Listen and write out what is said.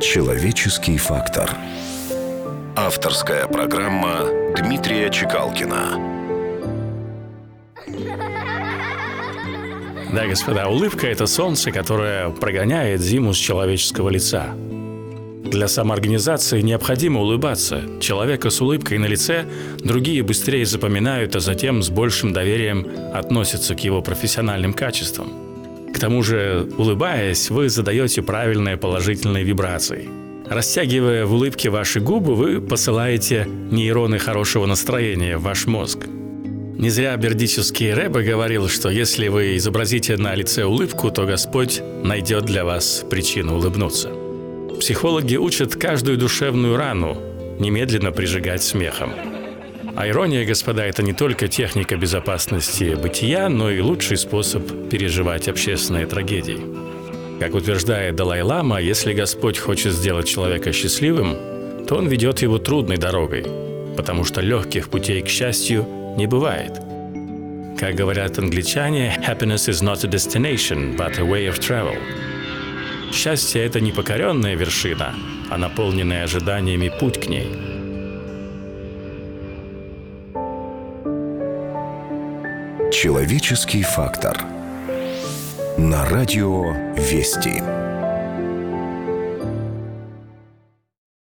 Человеческий фактор. Авторская программа Дмитрия Чекалкина. Да, господа, улыбка – это солнце, которое прогоняет зиму с человеческого лица. Для самоорганизации необходимо улыбаться. Человека с улыбкой на лице другие быстрее запоминают, а затем с большим доверием относятся к его профессиональным качествам. К тому же, улыбаясь, вы задаете правильные положительные вибрации. Растягивая в улыбке ваши губы, вы посылаете нейроны хорошего настроения в ваш мозг. Не зря бердический Рэбе говорил, что если вы изобразите на лице улыбку, то Господь найдет для вас причину улыбнуться. Психологи учат каждую душевную рану немедленно прижигать смехом. А ирония, господа, это не только техника безопасности бытия, но и лучший способ переживать общественные трагедии. Как утверждает Далай-Лама, если Господь хочет сделать человека счастливым, то он ведет его трудной дорогой, потому что легких путей к счастью не бывает. Как говорят англичане, happiness is not a destination, but a way of travel. Счастье – это не покоренная вершина, а наполненный ожиданиями путь к ней. Человеческий фактор. На радио «Вести».